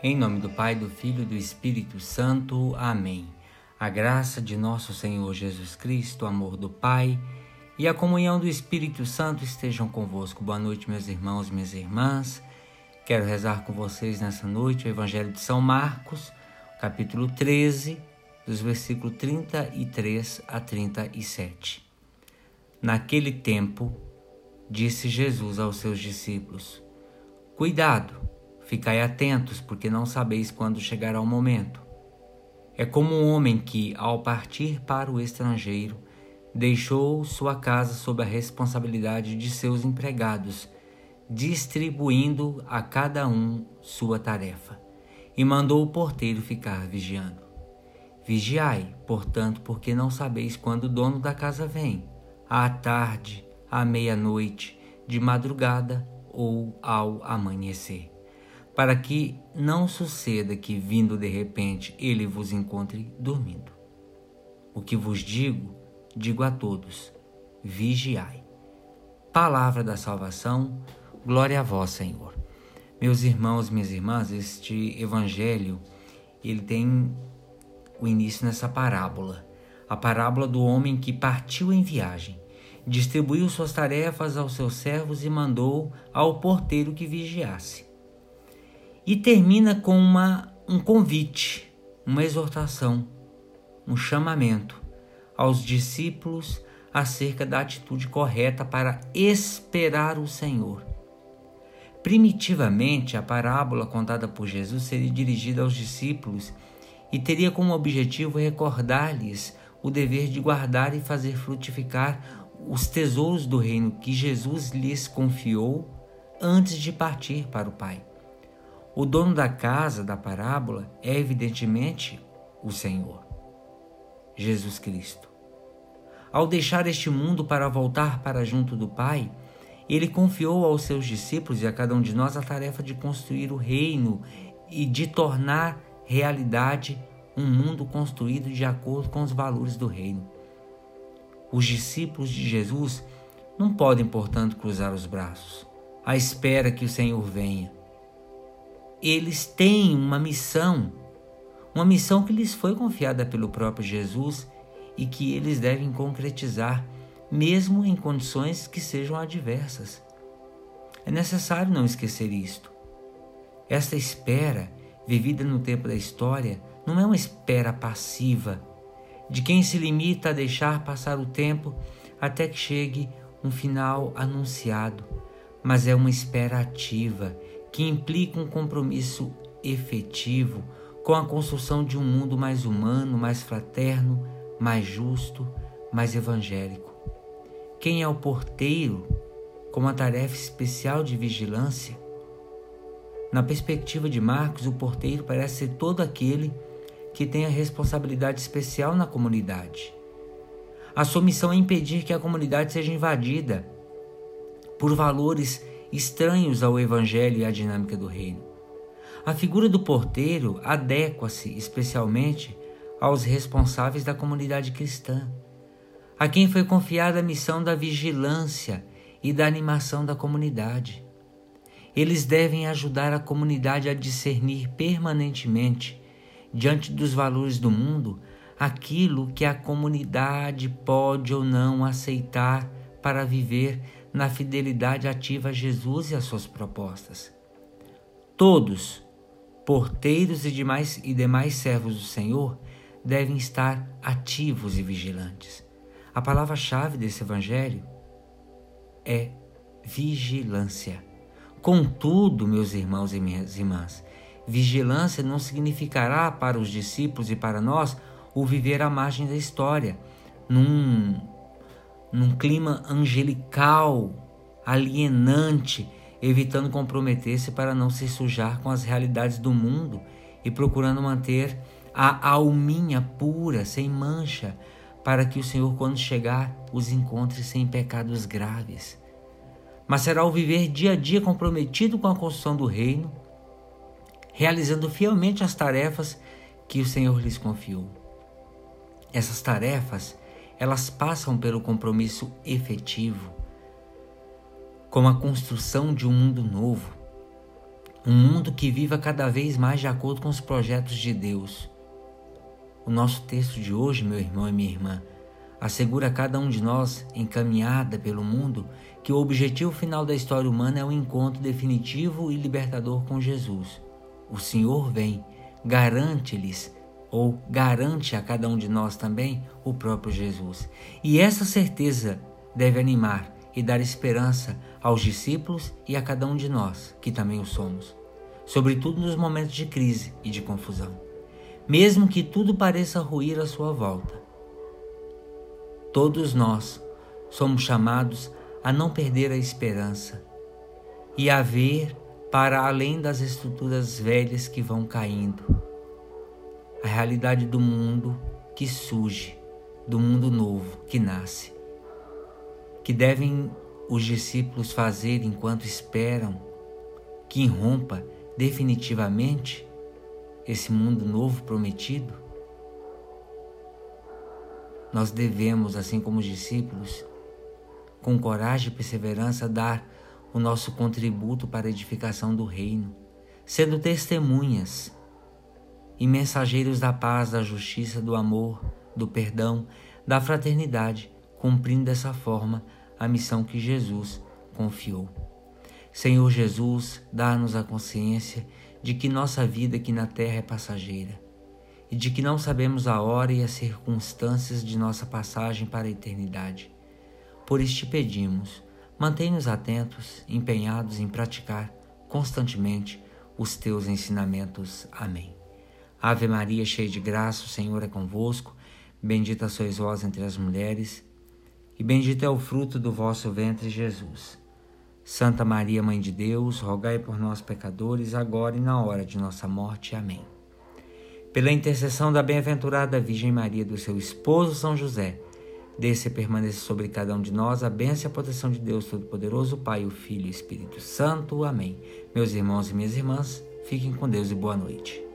Em nome do Pai, do Filho e do Espírito Santo. Amém. A graça de nosso Senhor Jesus Cristo, o amor do Pai e a comunhão do Espírito Santo estejam convosco. Boa noite, meus irmãos e minhas irmãs. Quero rezar com vocês nessa noite o Evangelho de São Marcos, capítulo 13, dos versículos 33 a 37. Naquele tempo, disse Jesus aos seus discípulos: Cuidado! Ficai atentos, porque não sabeis quando chegará o momento. É como um homem que, ao partir para o estrangeiro, deixou sua casa sob a responsabilidade de seus empregados, distribuindo a cada um sua tarefa, e mandou o porteiro ficar vigiando. Vigiai, portanto, porque não sabeis quando o dono da casa vem, à tarde, à meia-noite, de madrugada ou ao amanhecer para que não suceda que, vindo de repente, ele vos encontre dormindo. O que vos digo, digo a todos: vigiai. Palavra da salvação, glória a vós, Senhor. Meus irmãos, minhas irmãs, este evangelho, ele tem o início nessa parábola, a parábola do homem que partiu em viagem, distribuiu suas tarefas aos seus servos e mandou ao porteiro que vigiasse e termina com uma, um convite, uma exortação, um chamamento aos discípulos acerca da atitude correta para esperar o Senhor. Primitivamente, a parábola contada por Jesus seria dirigida aos discípulos e teria como objetivo recordar-lhes o dever de guardar e fazer frutificar os tesouros do reino que Jesus lhes confiou antes de partir para o Pai. O dono da casa da parábola é evidentemente o Senhor, Jesus Cristo. Ao deixar este mundo para voltar para junto do Pai, ele confiou aos seus discípulos e a cada um de nós a tarefa de construir o reino e de tornar realidade um mundo construído de acordo com os valores do reino. Os discípulos de Jesus não podem, portanto, cruzar os braços à espera que o Senhor venha eles têm uma missão, uma missão que lhes foi confiada pelo próprio Jesus e que eles devem concretizar, mesmo em condições que sejam adversas. É necessário não esquecer isto. Esta espera, vivida no tempo da história, não é uma espera passiva, de quem se limita a deixar passar o tempo até que chegue um final anunciado, mas é uma espera ativa que implica um compromisso efetivo com a construção de um mundo mais humano, mais fraterno, mais justo, mais evangélico. Quem é o porteiro com uma tarefa especial de vigilância? Na perspectiva de Marcos, o porteiro parece ser todo aquele que tem a responsabilidade especial na comunidade. A sua missão é impedir que a comunidade seja invadida por valores estranhos ao Evangelho e à dinâmica do reino. A figura do porteiro adequa-se especialmente aos responsáveis da comunidade cristã, a quem foi confiada a missão da vigilância e da animação da comunidade. Eles devem ajudar a comunidade a discernir permanentemente, diante dos valores do mundo, aquilo que a comunidade pode ou não aceitar para viver na fidelidade ativa a Jesus e às suas propostas. Todos, porteiros e demais, e demais servos do Senhor, devem estar ativos e vigilantes. A palavra-chave desse evangelho é vigilância. Contudo, meus irmãos e minhas irmãs, vigilância não significará para os discípulos e para nós o viver à margem da história, num num clima angelical, alienante, evitando comprometer-se para não se sujar com as realidades do mundo e procurando manter a alminha pura, sem mancha, para que o Senhor, quando chegar, os encontre sem pecados graves. Mas será o viver dia a dia comprometido com a construção do reino, realizando fielmente as tarefas que o Senhor lhes confiou. Essas tarefas elas passam pelo compromisso efetivo com a construção de um mundo novo, Um mundo que viva cada vez mais de acordo com os projetos de Deus. O nosso texto de hoje, meu irmão e minha irmã, assegura a cada um de nós, encaminhada pelo mundo, que o objetivo final da história humana é o encontro definitivo e libertador com Jesus. O Senhor vem, garante-lhes, ou garante a cada um de nós também, o próprio Jesus. E essa certeza deve animar e dar esperança aos discípulos e a cada um de nós, que também o somos, sobretudo nos momentos de crise e de confusão. Mesmo que tudo pareça ruir à sua volta, todos nós somos chamados a não perder a esperança e a ver para além das estruturas velhas que vão caindo, a realidade do mundo que surge, do mundo novo que nasce que devem os discípulos fazer enquanto esperam que irrompa definitivamente esse mundo novo prometido? Nós devemos, assim como os discípulos, com coragem e perseverança, dar o nosso contributo para a edificação do reino, sendo testemunhas e mensageiros da paz, da justiça, do amor, do perdão, da fraternidade, cumprindo dessa forma a missão que Jesus confiou. Senhor Jesus, dá-nos a consciência de que nossa vida aqui na terra é passageira e de que não sabemos a hora e as circunstâncias de nossa passagem para a eternidade. Por isso te pedimos, mantém-nos atentos, empenhados em praticar constantemente os teus ensinamentos. Amém. Ave Maria, cheia de graça, o Senhor é convosco. Bendita sois vós entre as mulheres e bendito é o fruto do vosso ventre, Jesus. Santa Maria, Mãe de Deus, rogai por nós, pecadores, agora e na hora de nossa morte. Amém. Pela intercessão da bem-aventurada Virgem Maria, do seu esposo São José, desça e permaneça sobre cada um de nós a bênção e a proteção de Deus Todo-Poderoso, Pai, o Filho e o Espírito Santo. Amém. Meus irmãos e minhas irmãs, fiquem com Deus e boa noite.